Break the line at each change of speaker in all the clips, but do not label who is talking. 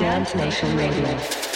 Dance Nation Radio.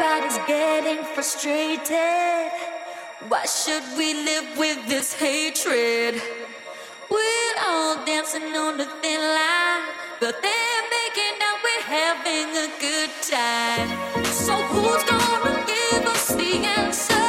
Everybody's getting frustrated. Why should we live with this hatred? We're all dancing on the thin line, but they're making out we're having a good time. So who's gonna give us the answer?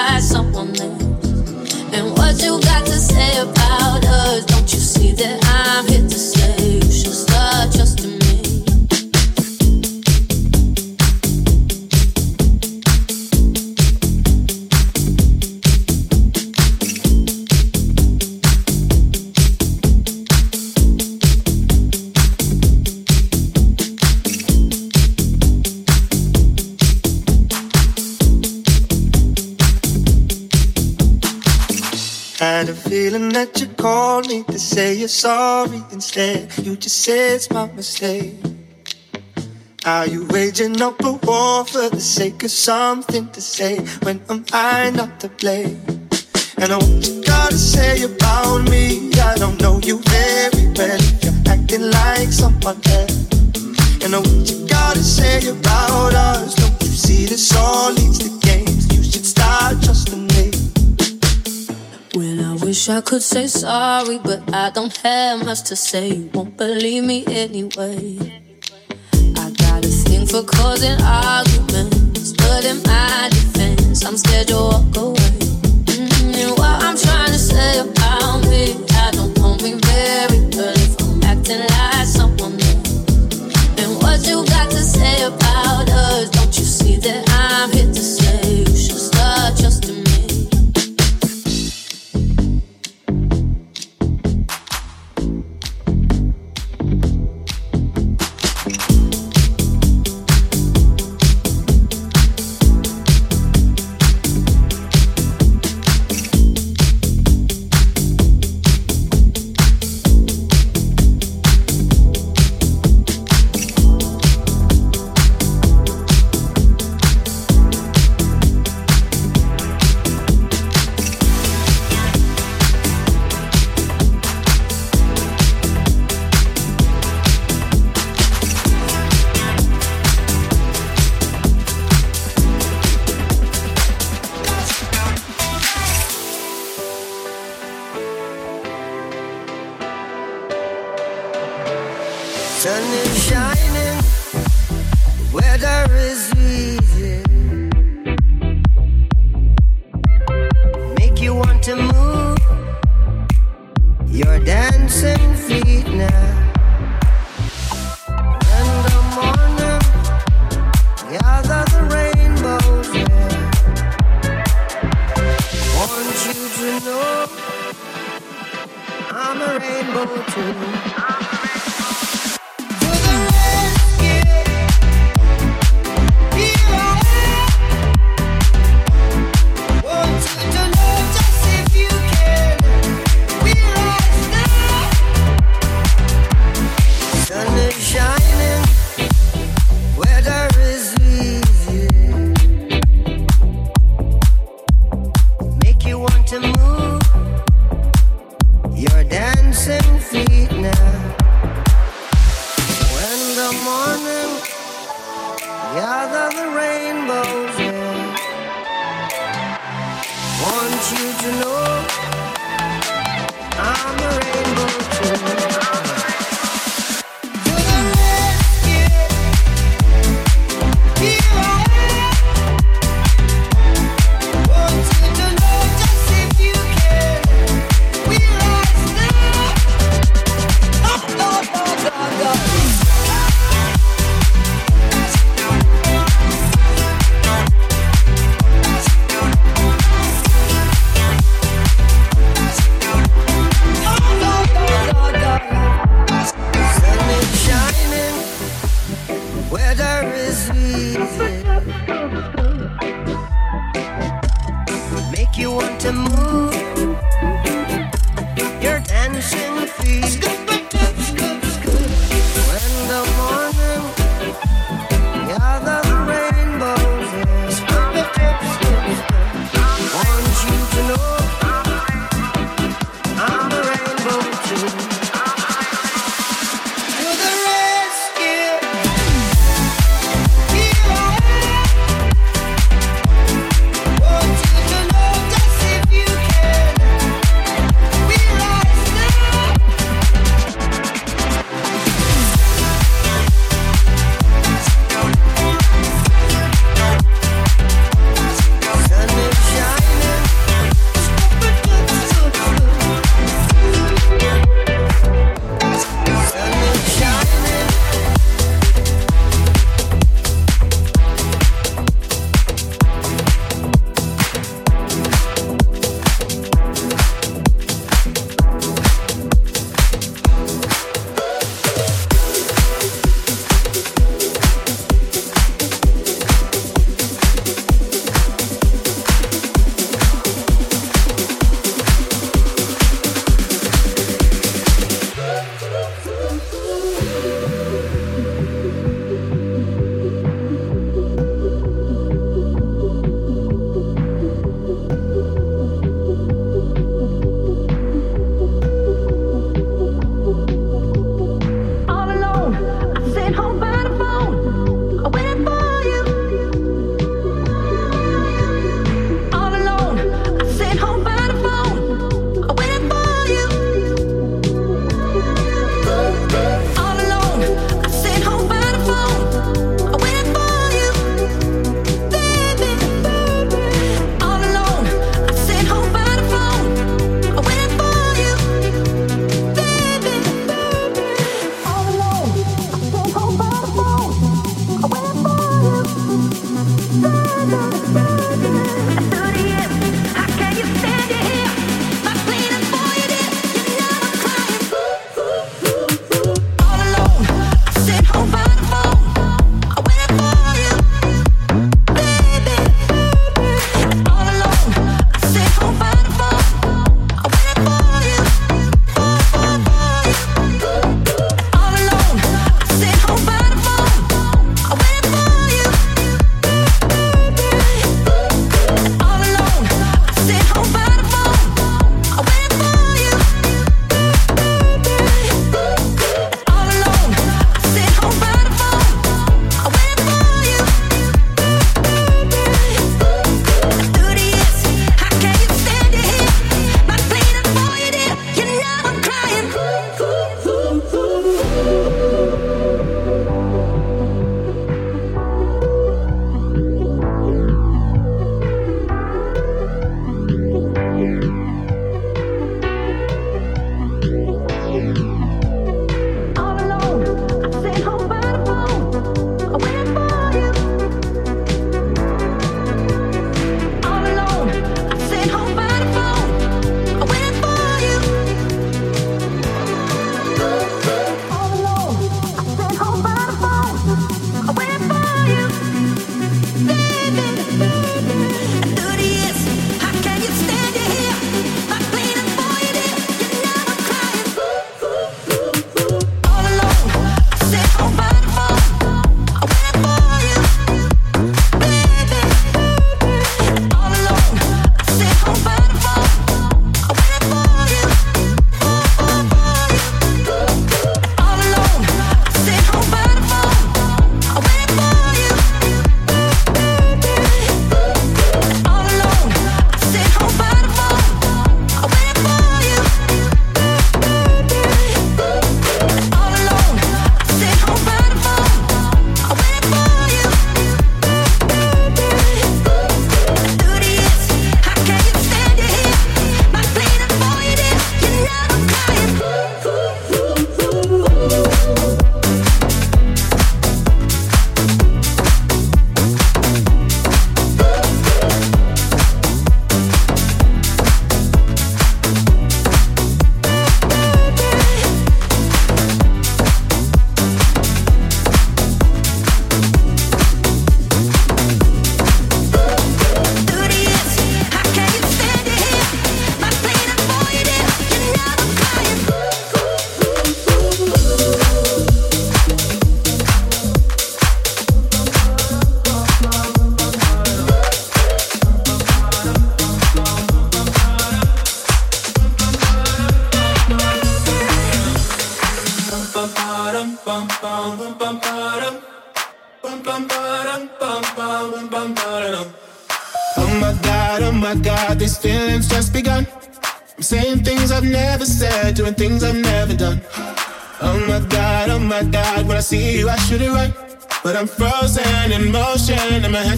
Acting someone else. And what you
got to say about us? Don't you see that I'm here to say
feeling that you called me to say you're sorry instead. You just said it's my mistake. Are you waging up a war for the sake of something to say when am I not to blame? And I what you gotta say about me. I don't know you very well you're acting like someone else. And I what you gotta say about us. Don't you see this all leads to games? You should start trusting
wish I could say sorry, but I don't have much to say. You won't believe me anyway. I got a thing for causing arguments, but in my defense, I'm scared you'll walk away. Mm, And what I'm trying to say about me, I don't know me very well if I'm acting like someone else. And what you got to say about us?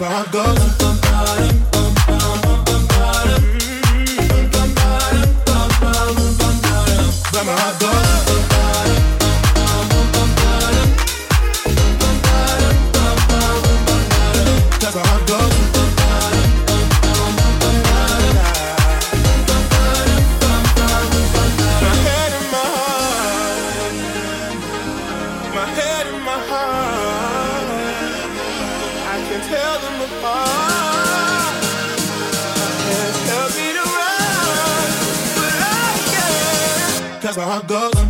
how I go. Cause my heart goes.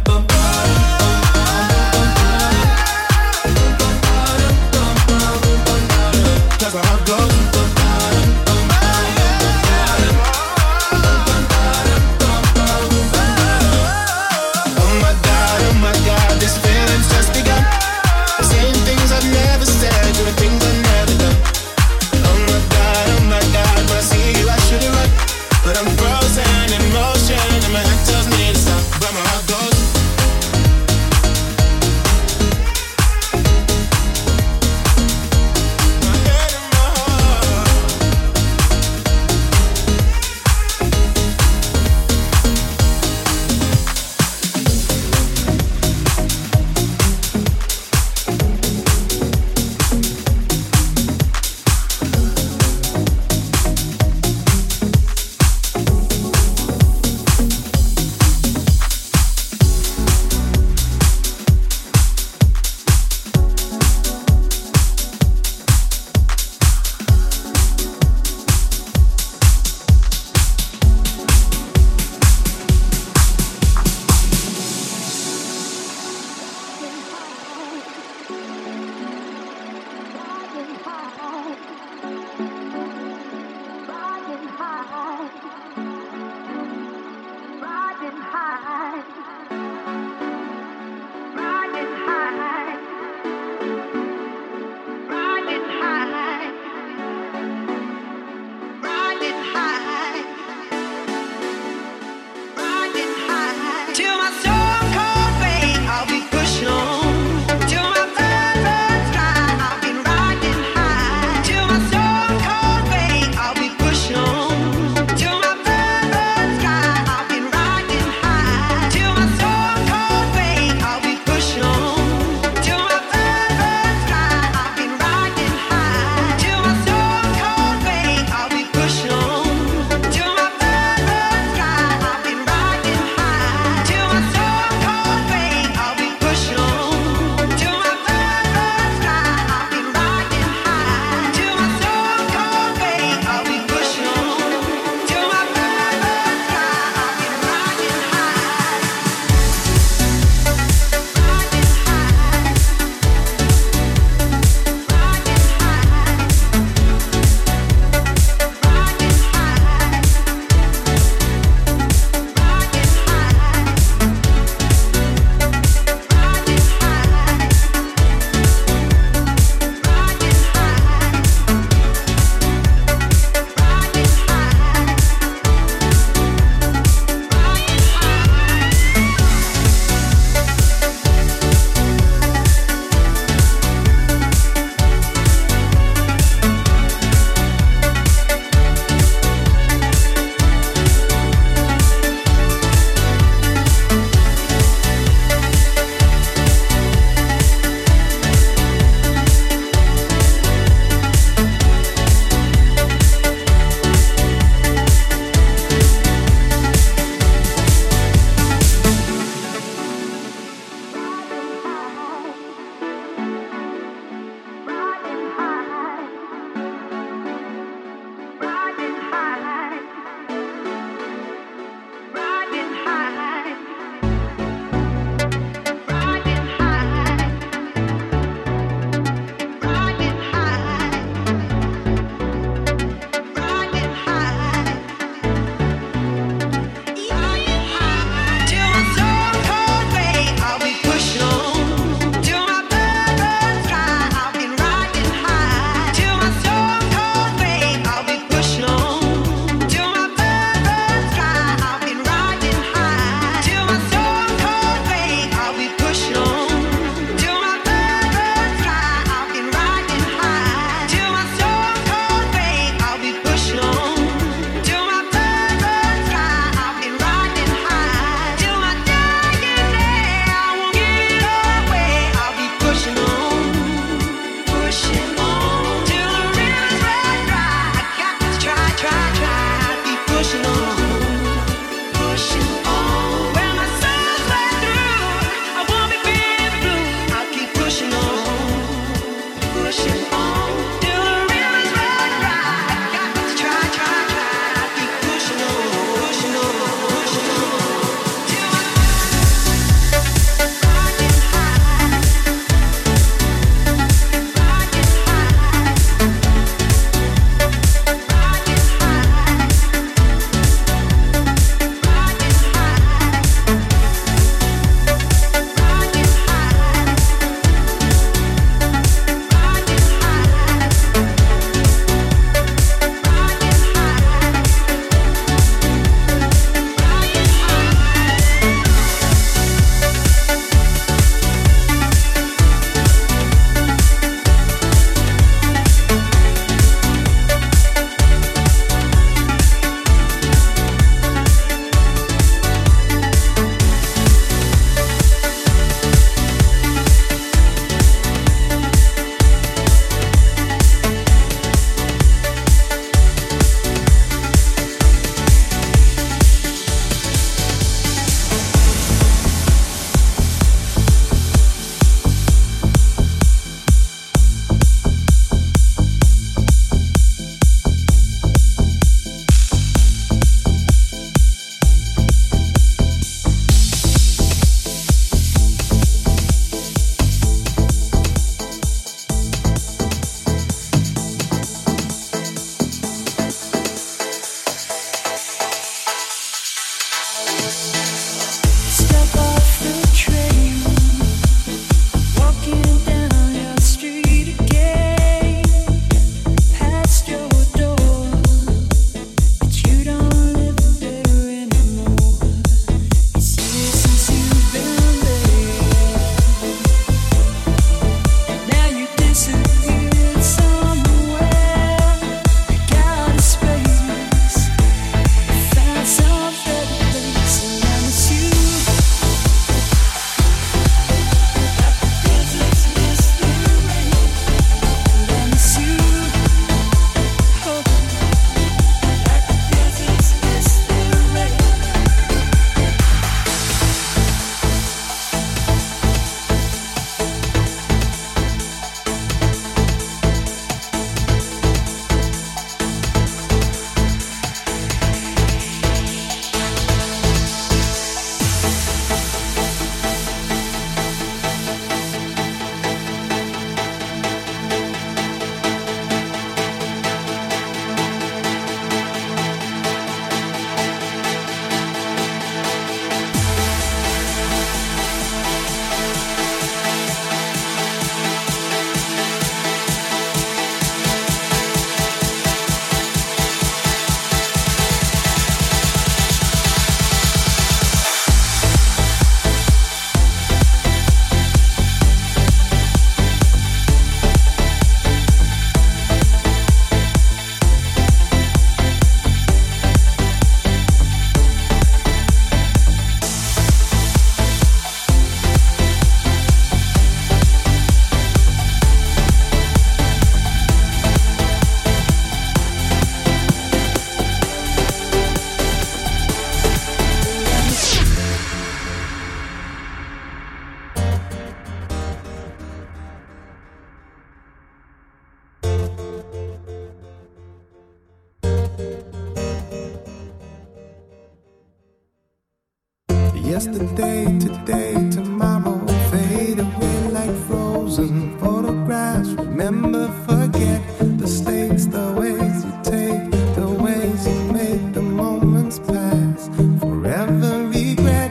Yesterday, today, tomorrow fade away like frozen photographs.
Remember, forget the stakes, the ways you take, the ways you make the moments pass. Forever regret.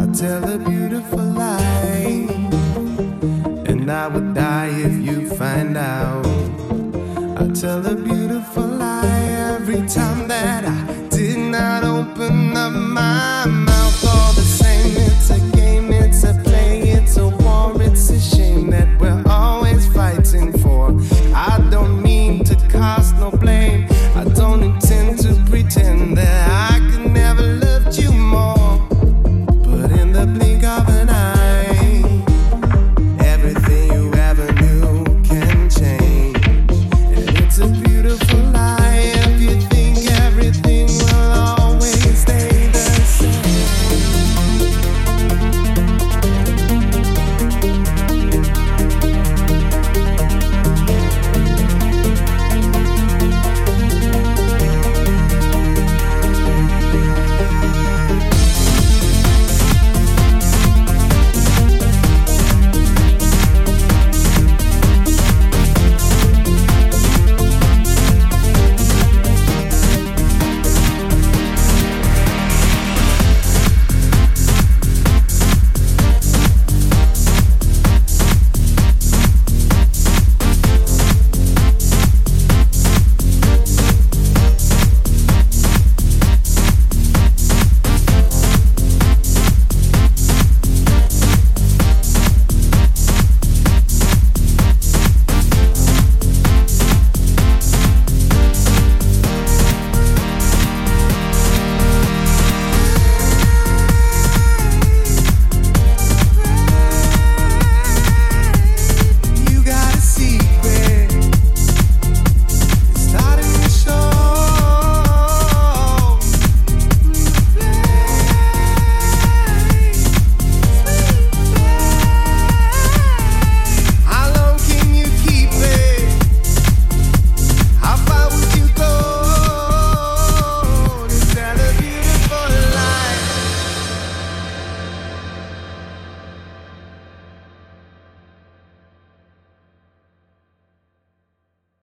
I tell a beautiful lie, and I would die if you find out. I tell a
beautiful lie every time that I did not open up my